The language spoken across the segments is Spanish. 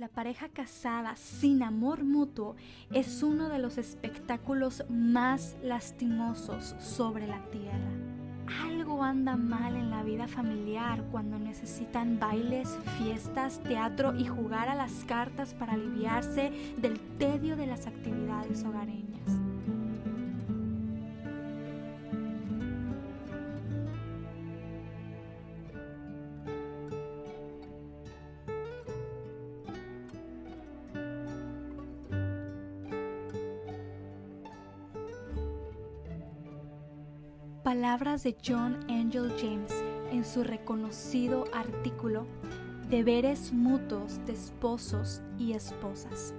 La pareja casada sin amor mutuo es uno de los espectáculos más lastimosos sobre la tierra. Algo anda mal en la vida familiar cuando necesitan bailes, fiestas, teatro y jugar a las cartas para aliviarse del tedio de las actividades hogareñas. Palabras de John Angel James en su reconocido artículo Deberes mutuos de esposos y esposas.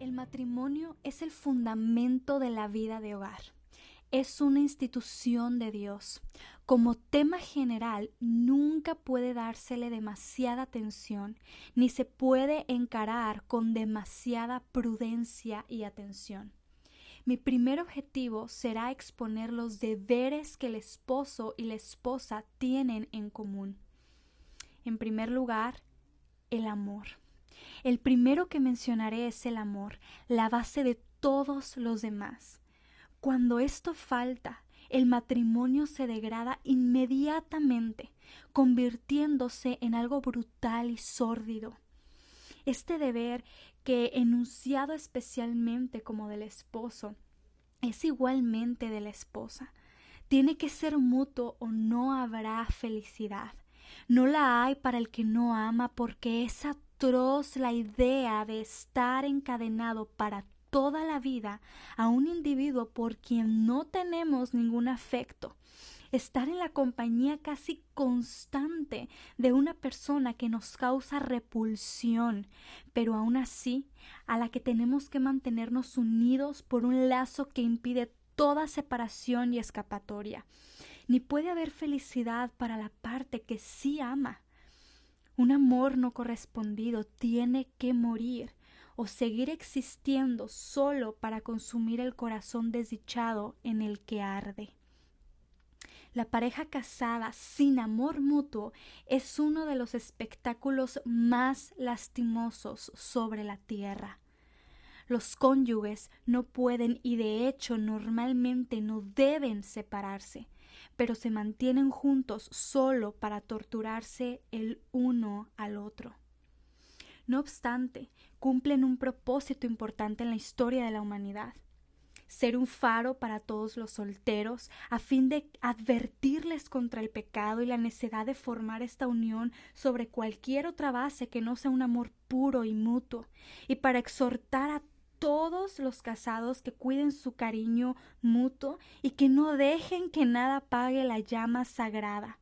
El matrimonio es el fundamento de la vida de hogar. Es una institución de Dios. Como tema general, nunca puede dársele demasiada atención, ni se puede encarar con demasiada prudencia y atención. Mi primer objetivo será exponer los deberes que el esposo y la esposa tienen en común. En primer lugar, el amor. El primero que mencionaré es el amor, la base de todos los demás. Cuando esto falta, el matrimonio se degrada inmediatamente, convirtiéndose en algo brutal y sórdido. Este deber que enunciado especialmente como del esposo es igualmente de la esposa. Tiene que ser mutuo o no habrá felicidad. No la hay para el que no ama porque es atroz la idea de estar encadenado para toda la vida a un individuo por quien no tenemos ningún afecto estar en la compañía casi constante de una persona que nos causa repulsión, pero aún así a la que tenemos que mantenernos unidos por un lazo que impide toda separación y escapatoria. Ni puede haber felicidad para la parte que sí ama. Un amor no correspondido tiene que morir o seguir existiendo solo para consumir el corazón desdichado en el que arde. La pareja casada sin amor mutuo es uno de los espectáculos más lastimosos sobre la tierra. Los cónyuges no pueden y de hecho normalmente no deben separarse, pero se mantienen juntos solo para torturarse el uno al otro. No obstante, cumplen un propósito importante en la historia de la humanidad ser un faro para todos los solteros, a fin de advertirles contra el pecado y la necesidad de formar esta unión sobre cualquier otra base que no sea un amor puro y mutuo, y para exhortar a todos los casados que cuiden su cariño mutuo y que no dejen que nada apague la llama sagrada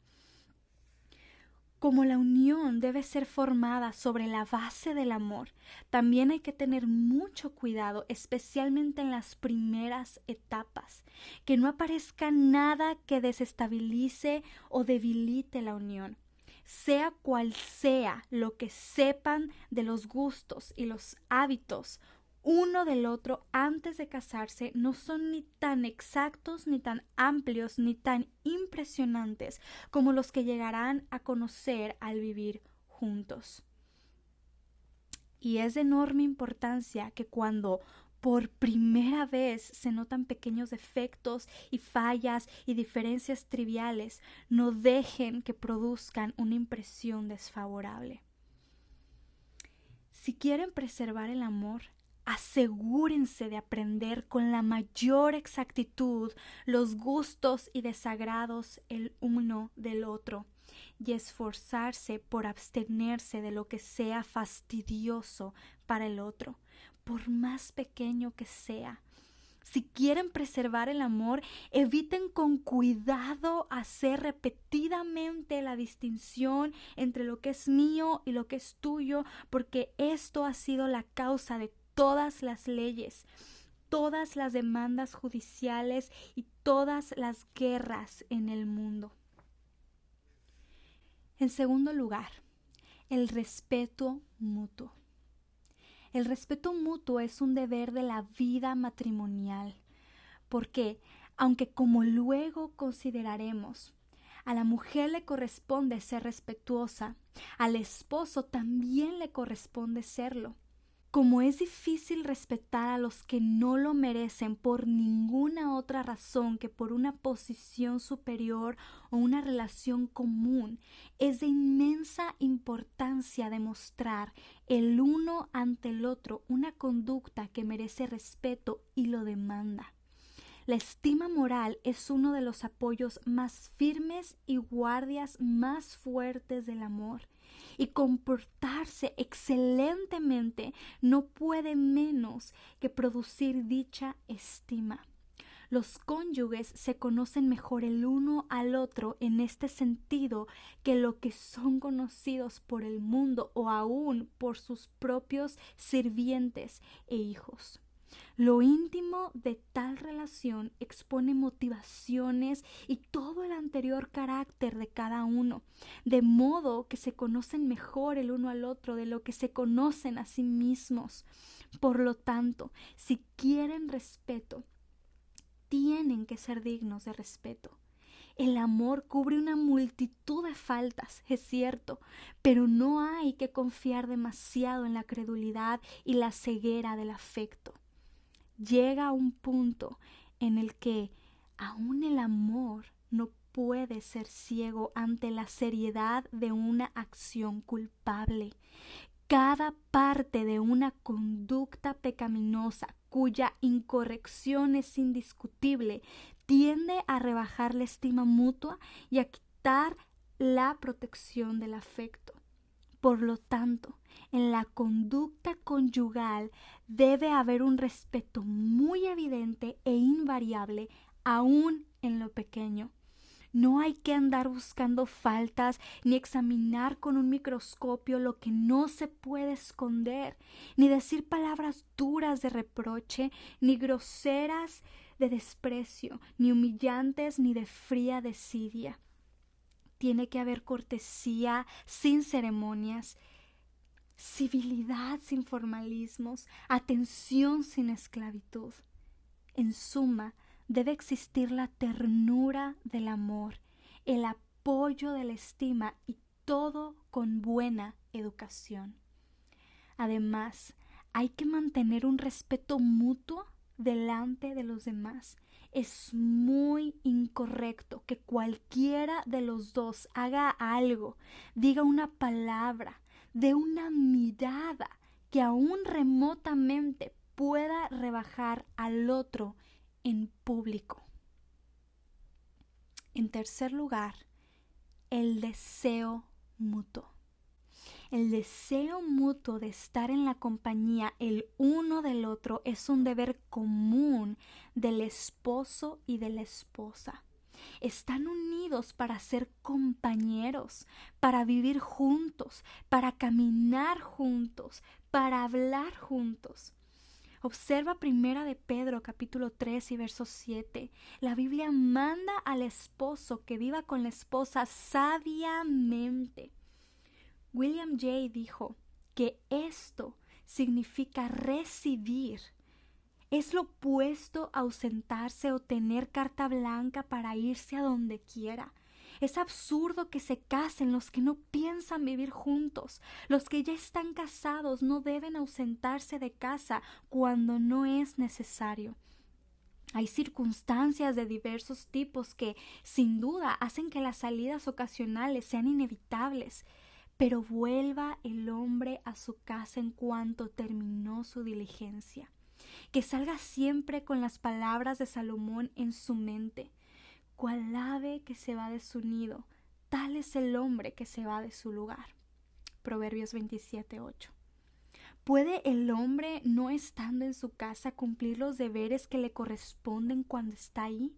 como la unión debe ser formada sobre la base del amor, también hay que tener mucho cuidado, especialmente en las primeras etapas, que no aparezca nada que desestabilice o debilite la unión. Sea cual sea lo que sepan de los gustos y los hábitos uno del otro antes de casarse no son ni tan exactos, ni tan amplios, ni tan impresionantes como los que llegarán a conocer al vivir juntos. Y es de enorme importancia que cuando por primera vez se notan pequeños defectos y fallas y diferencias triviales, no dejen que produzcan una impresión desfavorable. Si quieren preservar el amor, asegúrense de aprender con la mayor exactitud los gustos y desagrados el uno del otro y esforzarse por abstenerse de lo que sea fastidioso para el otro, por más pequeño que sea. Si quieren preservar el amor, eviten con cuidado hacer repetidamente la distinción entre lo que es mío y lo que es tuyo, porque esto ha sido la causa de todas las leyes, todas las demandas judiciales y todas las guerras en el mundo. En segundo lugar, el respeto mutuo. El respeto mutuo es un deber de la vida matrimonial, porque, aunque como luego consideraremos, A la mujer le corresponde ser respetuosa, al esposo también le corresponde serlo. Como es difícil respetar a los que no lo merecen por ninguna otra razón que por una posición superior o una relación común, es de inmensa importancia demostrar el uno ante el otro una conducta que merece respeto y lo demanda. La estima moral es uno de los apoyos más firmes y guardias más fuertes del amor y comportarse excelentemente no puede menos que producir dicha estima. Los cónyuges se conocen mejor el uno al otro en este sentido que lo que son conocidos por el mundo o aún por sus propios sirvientes e hijos. Lo íntimo de tal relación expone motivaciones y todo el anterior carácter de cada uno, de modo que se conocen mejor el uno al otro de lo que se conocen a sí mismos. Por lo tanto, si quieren respeto, tienen que ser dignos de respeto. El amor cubre una multitud de faltas, es cierto, pero no hay que confiar demasiado en la credulidad y la ceguera del afecto llega a un punto en el que aún el amor no puede ser ciego ante la seriedad de una acción culpable. Cada parte de una conducta pecaminosa cuya incorrección es indiscutible tiende a rebajar la estima mutua y a quitar la protección del afecto. Por lo tanto, en la conducta conyugal debe haber un respeto muy evidente e invariable, aún en lo pequeño. No hay que andar buscando faltas ni examinar con un microscopio lo que no se puede esconder, ni decir palabras duras de reproche, ni groseras de desprecio, ni humillantes, ni de fría desidia tiene que haber cortesía sin ceremonias, civilidad sin formalismos, atención sin esclavitud. En suma, debe existir la ternura del amor, el apoyo de la estima y todo con buena educación. Además, hay que mantener un respeto mutuo delante de los demás es muy incorrecto que cualquiera de los dos haga algo, diga una palabra, de una mirada que aún remotamente pueda rebajar al otro en público. En tercer lugar, el deseo mutuo. El deseo mutuo de estar en la compañía el uno del otro es un deber común del esposo y de la esposa. Están unidos para ser compañeros, para vivir juntos, para caminar juntos, para hablar juntos. Observa primera de Pedro capítulo 3 y verso 7. La Biblia manda al esposo que viva con la esposa sabiamente William J. dijo que esto significa recibir. Es lo opuesto a ausentarse o tener carta blanca para irse a donde quiera. Es absurdo que se casen los que no piensan vivir juntos. Los que ya están casados no deben ausentarse de casa cuando no es necesario. Hay circunstancias de diversos tipos que, sin duda, hacen que las salidas ocasionales sean inevitables pero vuelva el hombre a su casa en cuanto terminó su diligencia. Que salga siempre con las palabras de Salomón en su mente. Cual ave que se va de su nido, tal es el hombre que se va de su lugar. Proverbios 27:8. ¿Puede el hombre, no estando en su casa, cumplir los deberes que le corresponden cuando está ahí?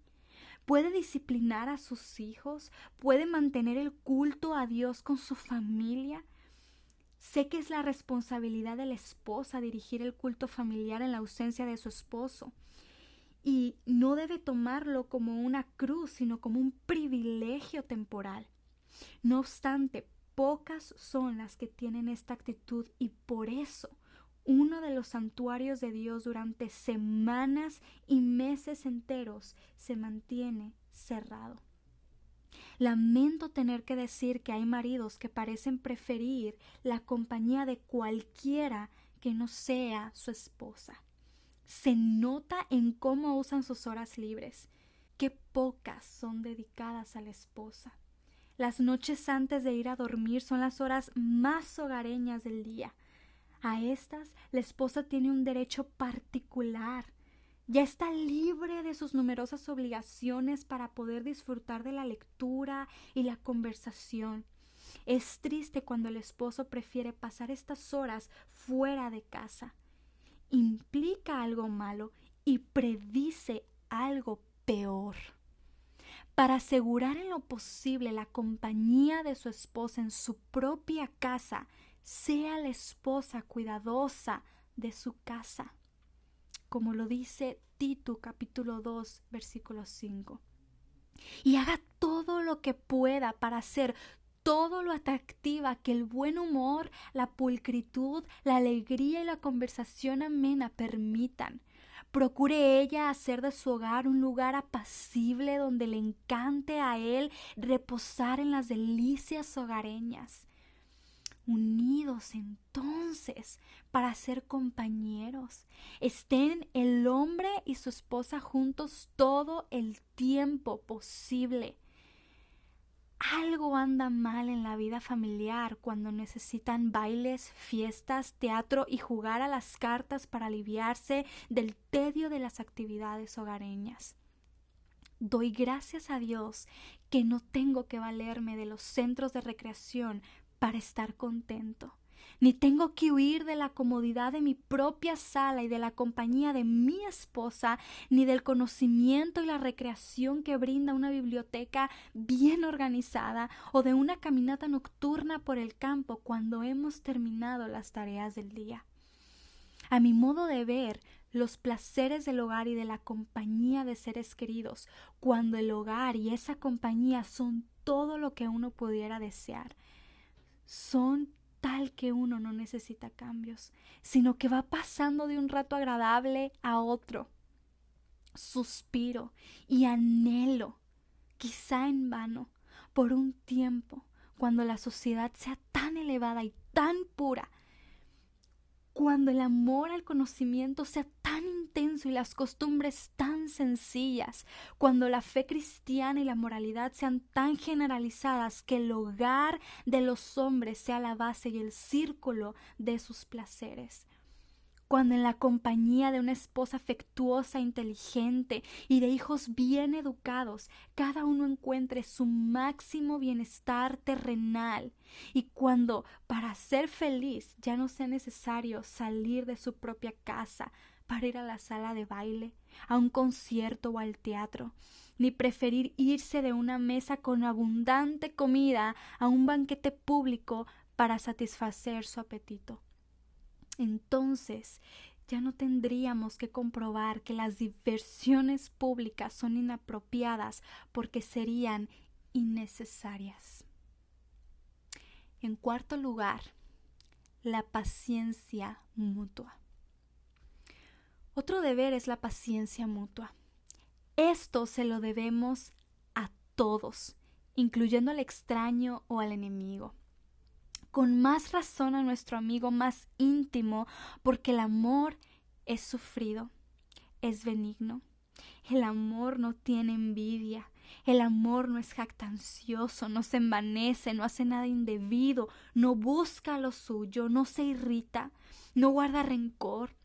Puede disciplinar a sus hijos, puede mantener el culto a Dios con su familia. Sé que es la responsabilidad de la esposa dirigir el culto familiar en la ausencia de su esposo. Y no debe tomarlo como una cruz, sino como un privilegio temporal. No obstante, pocas son las que tienen esta actitud y por eso uno de los santuarios de Dios durante semanas y meses enteros se mantiene cerrado. Lamento tener que decir que hay maridos que parecen preferir la compañía de cualquiera que no sea su esposa. Se nota en cómo usan sus horas libres, qué pocas son dedicadas a la esposa. Las noches antes de ir a dormir son las horas más hogareñas del día. A estas la esposa tiene un derecho particular ya está libre de sus numerosas obligaciones para poder disfrutar de la lectura y la conversación. Es triste cuando el esposo prefiere pasar estas horas fuera de casa. Implica algo malo y predice algo peor. Para asegurar en lo posible la compañía de su esposa en su propia casa, sea la esposa cuidadosa de su casa como lo dice Tito capítulo 2 versículo 5. Y haga todo lo que pueda para hacer todo lo atractiva que el buen humor, la pulcritud, la alegría y la conversación amena permitan. Procure ella hacer de su hogar un lugar apacible donde le encante a él reposar en las delicias hogareñas unidos entonces para ser compañeros. Estén el hombre y su esposa juntos todo el tiempo posible. Algo anda mal en la vida familiar cuando necesitan bailes, fiestas, teatro y jugar a las cartas para aliviarse del tedio de las actividades hogareñas. Doy gracias a Dios que no tengo que valerme de los centros de recreación para estar contento. Ni tengo que huir de la comodidad de mi propia sala y de la compañía de mi esposa, ni del conocimiento y la recreación que brinda una biblioteca bien organizada o de una caminata nocturna por el campo cuando hemos terminado las tareas del día. A mi modo de ver, los placeres del hogar y de la compañía de seres queridos, cuando el hogar y esa compañía son todo lo que uno pudiera desear, son tal que uno no necesita cambios, sino que va pasando de un rato agradable a otro. Suspiro y anhelo, quizá en vano, por un tiempo, cuando la sociedad sea tan elevada y tan pura, cuando el amor al conocimiento sea tan intenso y las costumbres sencillas, cuando la fe cristiana y la moralidad sean tan generalizadas que el hogar de los hombres sea la base y el círculo de sus placeres. Cuando en la compañía de una esposa afectuosa, inteligente y de hijos bien educados, cada uno encuentre su máximo bienestar terrenal, y cuando para ser feliz ya no sea necesario salir de su propia casa para ir a la sala de baile, a un concierto o al teatro, ni preferir irse de una mesa con abundante comida a un banquete público para satisfacer su apetito entonces ya no tendríamos que comprobar que las diversiones públicas son inapropiadas porque serían innecesarias. En cuarto lugar, la paciencia mutua. Otro deber es la paciencia mutua. Esto se lo debemos a todos, incluyendo al extraño o al enemigo con más razón a nuestro amigo más íntimo, porque el amor es sufrido, es benigno. El amor no tiene envidia, el amor no es jactancioso, no se envanece, no hace nada indebido, no busca lo suyo, no se irrita, no guarda rencor,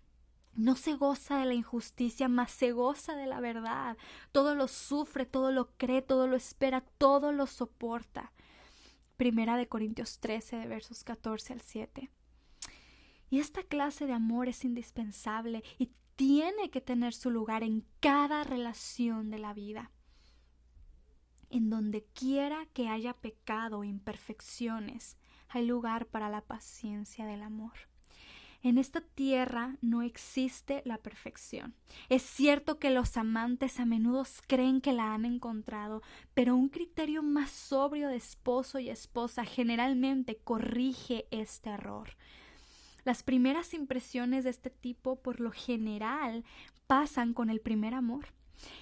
no se goza de la injusticia, mas se goza de la verdad. Todo lo sufre, todo lo cree, todo lo espera, todo lo soporta. Primera de Corintios 13, de versos 14 al 7. Y esta clase de amor es indispensable y tiene que tener su lugar en cada relación de la vida. En donde quiera que haya pecado o imperfecciones, hay lugar para la paciencia del amor. En esta tierra no existe la perfección. Es cierto que los amantes a menudo creen que la han encontrado, pero un criterio más sobrio de esposo y esposa generalmente corrige este error. Las primeras impresiones de este tipo por lo general pasan con el primer amor.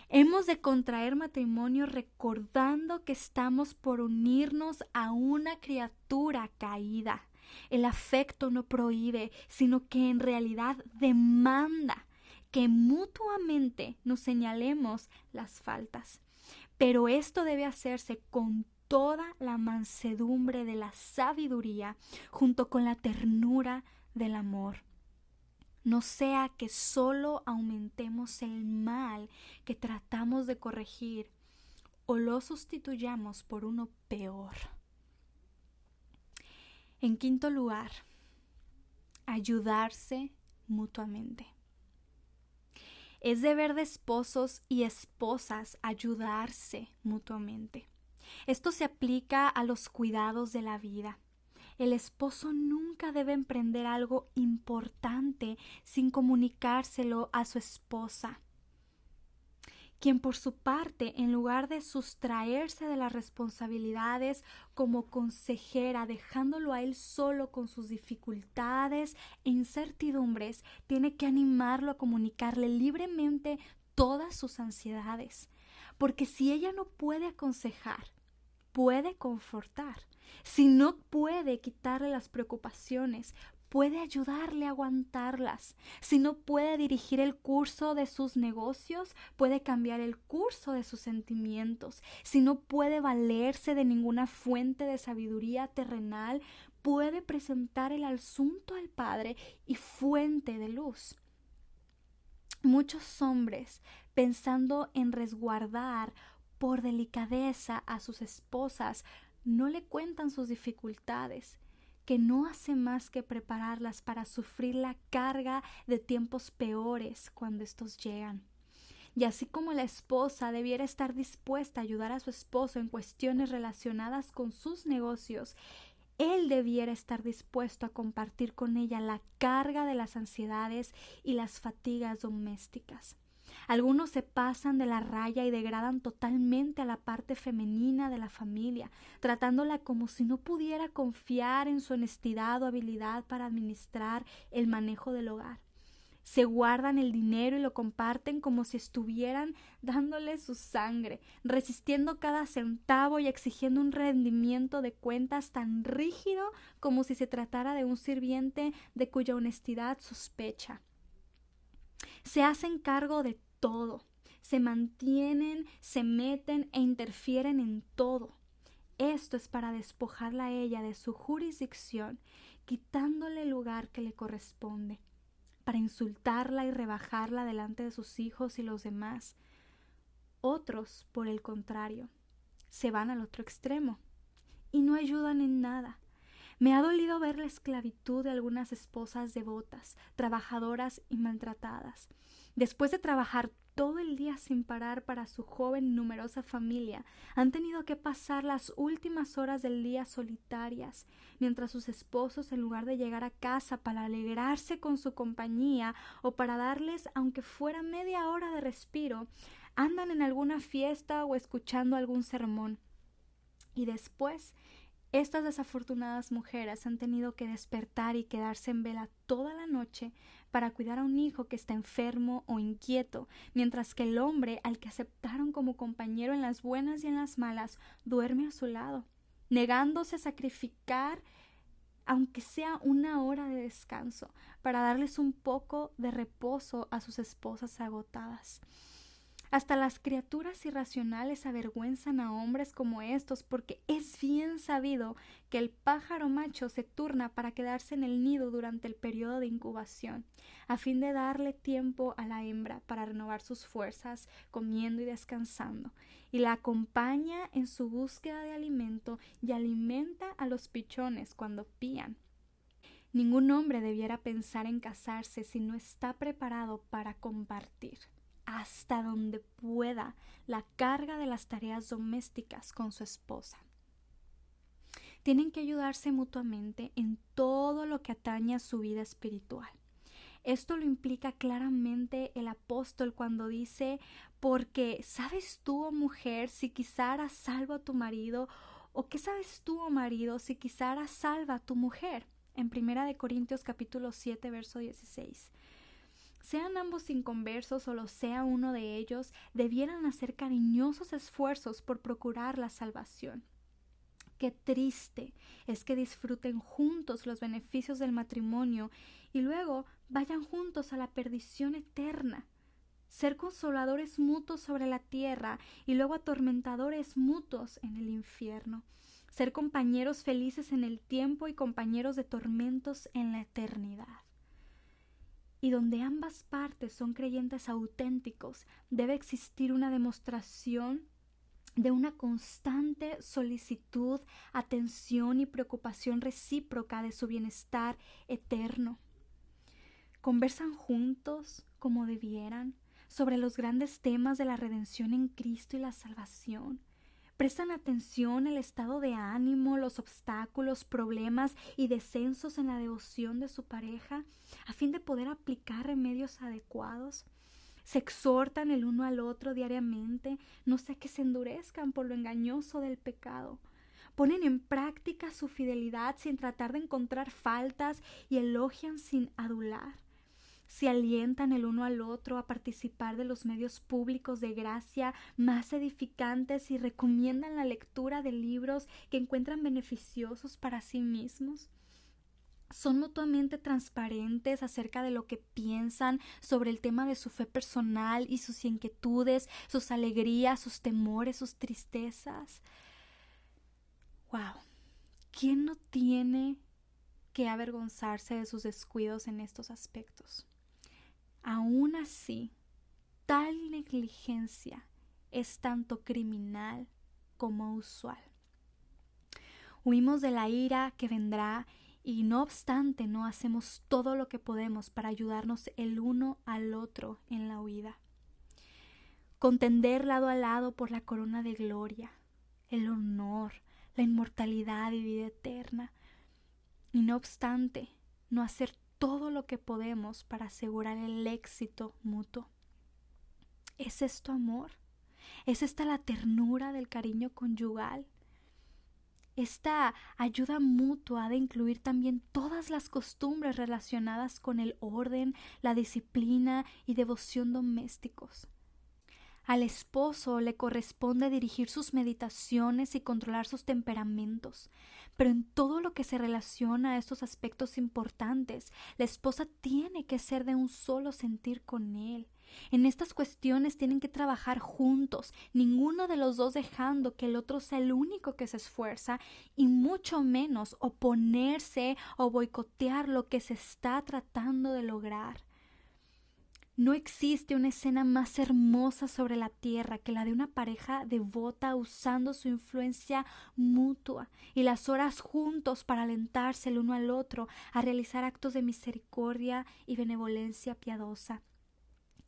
Hemos de contraer matrimonio recordando que estamos por unirnos a una criatura caída. El afecto no prohíbe, sino que en realidad demanda que mutuamente nos señalemos las faltas. Pero esto debe hacerse con toda la mansedumbre de la sabiduría, junto con la ternura del amor. No sea que solo aumentemos el mal que tratamos de corregir o lo sustituyamos por uno peor. En quinto lugar, ayudarse mutuamente. Es deber de esposos y esposas ayudarse mutuamente. Esto se aplica a los cuidados de la vida. El esposo nunca debe emprender algo importante sin comunicárselo a su esposa quien por su parte, en lugar de sustraerse de las responsabilidades como consejera, dejándolo a él solo con sus dificultades e incertidumbres, tiene que animarlo a comunicarle libremente todas sus ansiedades. Porque si ella no puede aconsejar, puede confortar. Si no puede quitarle las preocupaciones, puede ayudarle a aguantarlas. Si no puede dirigir el curso de sus negocios, puede cambiar el curso de sus sentimientos. Si no puede valerse de ninguna fuente de sabiduría terrenal, puede presentar el asunto al Padre y fuente de luz. Muchos hombres, pensando en resguardar por delicadeza a sus esposas, no le cuentan sus dificultades que no hace más que prepararlas para sufrir la carga de tiempos peores cuando estos llegan. Y así como la esposa debiera estar dispuesta a ayudar a su esposo en cuestiones relacionadas con sus negocios, él debiera estar dispuesto a compartir con ella la carga de las ansiedades y las fatigas domésticas. Algunos se pasan de la raya y degradan totalmente a la parte femenina de la familia, tratándola como si no pudiera confiar en su honestidad o habilidad para administrar el manejo del hogar. Se guardan el dinero y lo comparten como si estuvieran dándole su sangre, resistiendo cada centavo y exigiendo un rendimiento de cuentas tan rígido como si se tratara de un sirviente de cuya honestidad sospecha. Se hacen cargo de todo. Se mantienen, se meten e interfieren en todo. Esto es para despojarla a ella de su jurisdicción, quitándole el lugar que le corresponde, para insultarla y rebajarla delante de sus hijos y los demás. Otros, por el contrario, se van al otro extremo y no ayudan en nada. Me ha dolido ver la esclavitud de algunas esposas devotas, trabajadoras y maltratadas. Después de trabajar todo el día sin parar para su joven numerosa familia, han tenido que pasar las últimas horas del día solitarias, mientras sus esposos, en lugar de llegar a casa para alegrarse con su compañía o para darles, aunque fuera media hora de respiro, andan en alguna fiesta o escuchando algún sermón. Y después estas desafortunadas mujeres han tenido que despertar y quedarse en vela toda la noche para cuidar a un hijo que está enfermo o inquieto, mientras que el hombre al que aceptaron como compañero en las buenas y en las malas duerme a su lado, negándose a sacrificar aunque sea una hora de descanso, para darles un poco de reposo a sus esposas agotadas. Hasta las criaturas irracionales avergüenzan a hombres como estos porque es bien sabido que el pájaro macho se turna para quedarse en el nido durante el periodo de incubación, a fin de darle tiempo a la hembra para renovar sus fuerzas comiendo y descansando, y la acompaña en su búsqueda de alimento y alimenta a los pichones cuando pían. Ningún hombre debiera pensar en casarse si no está preparado para compartir hasta donde pueda la carga de las tareas domésticas con su esposa. Tienen que ayudarse mutuamente en todo lo que atañe a su vida espiritual. Esto lo implica claramente el apóstol cuando dice, porque ¿sabes tú, oh mujer, si quizá harás salvo a tu marido? ¿O qué sabes tú, oh marido, si quizá harás salva a tu mujer? En Primera de Corintios capítulo 7, verso 16. Sean ambos inconversos o lo sea uno de ellos, debieran hacer cariñosos esfuerzos por procurar la salvación. Qué triste es que disfruten juntos los beneficios del matrimonio y luego vayan juntos a la perdición eterna. Ser consoladores mutuos sobre la tierra y luego atormentadores mutuos en el infierno. Ser compañeros felices en el tiempo y compañeros de tormentos en la eternidad y donde ambas partes son creyentes auténticos, debe existir una demostración de una constante solicitud, atención y preocupación recíproca de su bienestar eterno. Conversan juntos como debieran sobre los grandes temas de la redención en Cristo y la salvación prestan atención el estado de ánimo, los obstáculos, problemas y descensos en la devoción de su pareja a fin de poder aplicar remedios adecuados. Se exhortan el uno al otro diariamente, no sea que se endurezcan por lo engañoso del pecado. Ponen en práctica su fidelidad sin tratar de encontrar faltas y elogian sin adular se alientan el uno al otro a participar de los medios públicos de gracia más edificantes y recomiendan la lectura de libros que encuentran beneficiosos para sí mismos. Son mutuamente transparentes acerca de lo que piensan sobre el tema de su fe personal y sus inquietudes, sus alegrías, sus temores, sus tristezas. Wow. ¿Quién no tiene que avergonzarse de sus descuidos en estos aspectos? Aún así, tal negligencia es tanto criminal como usual. Huimos de la ira que vendrá y no obstante no hacemos todo lo que podemos para ayudarnos el uno al otro en la huida. Contender lado a lado por la corona de gloria, el honor, la inmortalidad y vida eterna. Y no obstante, no hacer todo lo que podemos para asegurar el éxito mutuo. ¿Es esto amor? ¿Es esta la ternura del cariño conyugal? Esta ayuda mutua ha de incluir también todas las costumbres relacionadas con el orden, la disciplina y devoción domésticos. Al esposo le corresponde dirigir sus meditaciones y controlar sus temperamentos, pero en todo lo que se relaciona a estos aspectos importantes, la esposa tiene que ser de un solo sentir con él. En estas cuestiones tienen que trabajar juntos, ninguno de los dos dejando que el otro sea el único que se esfuerza y mucho menos oponerse o boicotear lo que se está tratando de lograr. No existe una escena más hermosa sobre la tierra que la de una pareja devota usando su influencia mutua y las horas juntos para alentarse el uno al otro a realizar actos de misericordia y benevolencia piadosa.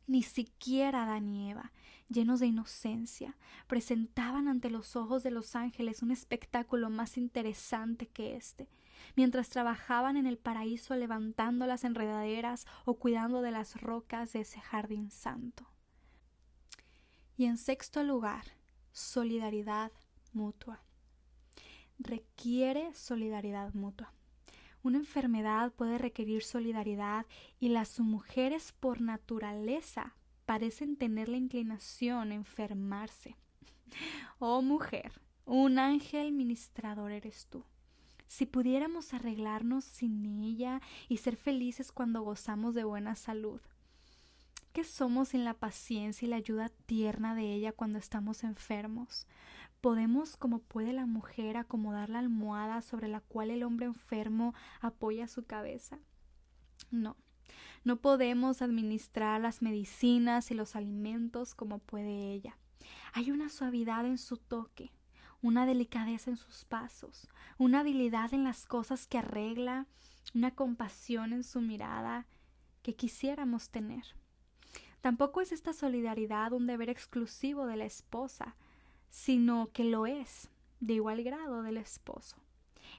Ni siquiera Adán y Eva, llenos de inocencia, presentaban ante los ojos de los ángeles un espectáculo más interesante que éste mientras trabajaban en el paraíso levantando las enredaderas o cuidando de las rocas de ese jardín santo. Y en sexto lugar, solidaridad mutua. Requiere solidaridad mutua. Una enfermedad puede requerir solidaridad y las mujeres por naturaleza parecen tener la inclinación a enfermarse. Oh mujer, un ángel ministrador eres tú si pudiéramos arreglarnos sin ella y ser felices cuando gozamos de buena salud. ¿Qué somos sin la paciencia y la ayuda tierna de ella cuando estamos enfermos? ¿Podemos, como puede la mujer, acomodar la almohada sobre la cual el hombre enfermo apoya su cabeza? No, no podemos administrar las medicinas y los alimentos como puede ella. Hay una suavidad en su toque, una delicadeza en sus pasos, una habilidad en las cosas que arregla, una compasión en su mirada que quisiéramos tener. Tampoco es esta solidaridad un deber exclusivo de la esposa, sino que lo es de igual grado del esposo.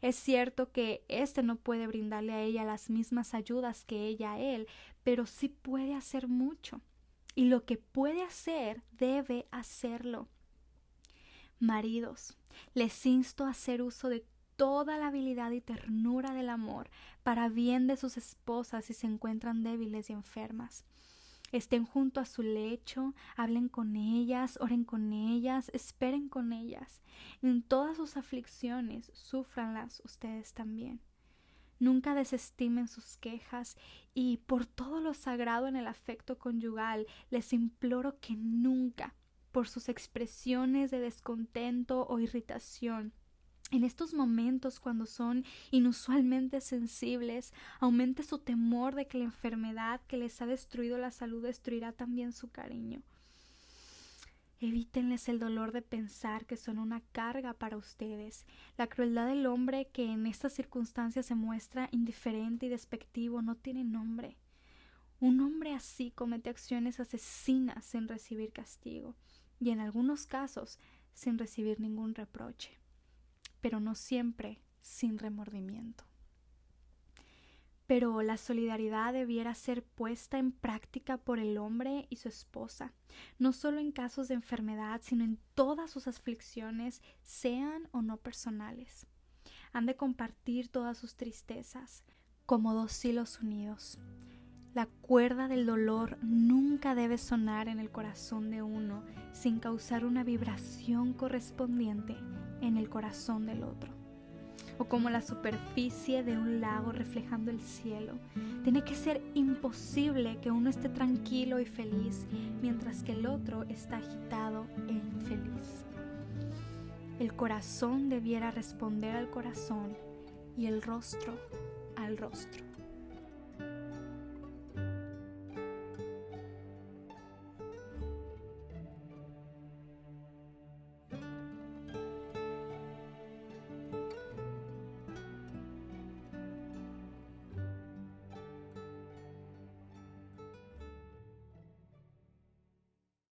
Es cierto que éste no puede brindarle a ella las mismas ayudas que ella a él, pero sí puede hacer mucho. Y lo que puede hacer, debe hacerlo. Maridos, les insto a hacer uso de toda la habilidad y ternura del amor para bien de sus esposas si se encuentran débiles y enfermas. Estén junto a su lecho, hablen con ellas, oren con ellas, esperen con ellas. En todas sus aflicciones, súfranlas ustedes también. Nunca desestimen sus quejas y por todo lo sagrado en el afecto conyugal les imploro que nunca, por sus expresiones de descontento o irritación, en estos momentos cuando son inusualmente sensibles, aumente su temor de que la enfermedad que les ha destruido la salud destruirá también su cariño. Evítenles el dolor de pensar que son una carga para ustedes. La crueldad del hombre que en estas circunstancias se muestra indiferente y despectivo no tiene nombre. Un hombre así comete acciones asesinas sin recibir castigo y en algunos casos sin recibir ningún reproche pero no siempre sin remordimiento. Pero la solidaridad debiera ser puesta en práctica por el hombre y su esposa, no solo en casos de enfermedad, sino en todas sus aflicciones, sean o no personales. Han de compartir todas sus tristezas, como dos hilos unidos. La cuerda del dolor nunca debe sonar en el corazón de uno sin causar una vibración correspondiente en el corazón del otro. O como la superficie de un lago reflejando el cielo. Tiene que ser imposible que uno esté tranquilo y feliz mientras que el otro está agitado e infeliz. El corazón debiera responder al corazón y el rostro al rostro.